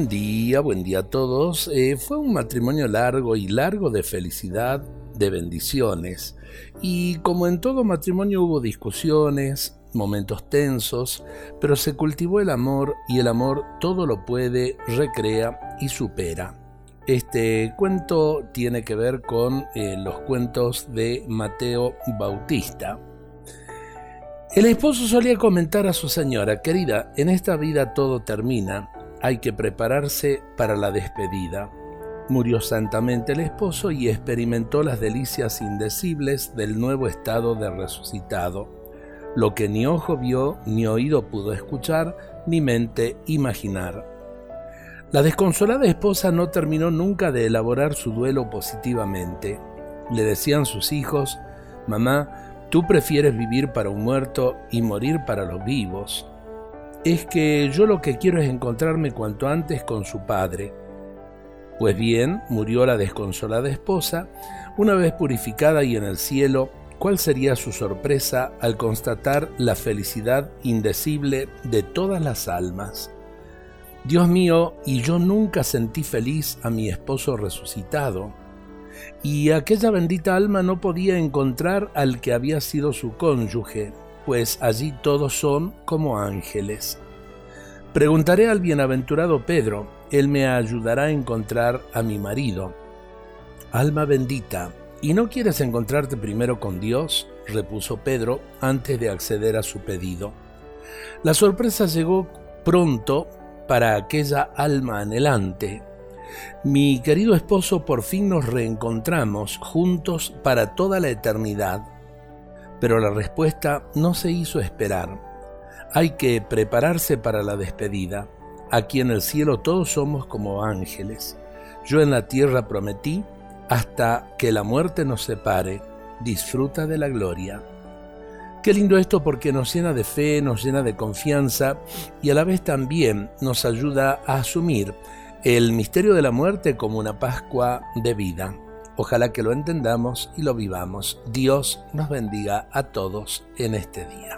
Buen día, buen día a todos. Eh, fue un matrimonio largo y largo de felicidad, de bendiciones. Y como en todo matrimonio hubo discusiones, momentos tensos, pero se cultivó el amor y el amor todo lo puede, recrea y supera. Este cuento tiene que ver con eh, los cuentos de Mateo Bautista. El esposo solía comentar a su señora, querida, en esta vida todo termina, hay que prepararse para la despedida. Murió santamente el esposo y experimentó las delicias indecibles del nuevo estado de resucitado, lo que ni ojo vio, ni oído pudo escuchar, ni mente imaginar. La desconsolada esposa no terminó nunca de elaborar su duelo positivamente. Le decían sus hijos, Mamá, tú prefieres vivir para un muerto y morir para los vivos es que yo lo que quiero es encontrarme cuanto antes con su padre. Pues bien, murió la desconsolada esposa, una vez purificada y en el cielo, ¿cuál sería su sorpresa al constatar la felicidad indecible de todas las almas? Dios mío, y yo nunca sentí feliz a mi esposo resucitado. Y aquella bendita alma no podía encontrar al que había sido su cónyuge, pues allí todos son como ángeles. Preguntaré al bienaventurado Pedro, él me ayudará a encontrar a mi marido. Alma bendita, ¿y no quieres encontrarte primero con Dios? repuso Pedro antes de acceder a su pedido. La sorpresa llegó pronto para aquella alma anhelante. Mi querido esposo, por fin nos reencontramos juntos para toda la eternidad pero la respuesta no se hizo esperar. Hay que prepararse para la despedida. Aquí en el cielo todos somos como ángeles. Yo en la tierra prometí, hasta que la muerte nos separe, disfruta de la gloria. Qué lindo esto porque nos llena de fe, nos llena de confianza y a la vez también nos ayuda a asumir el misterio de la muerte como una Pascua de vida. Ojalá que lo entendamos y lo vivamos. Dios nos bendiga a todos en este día.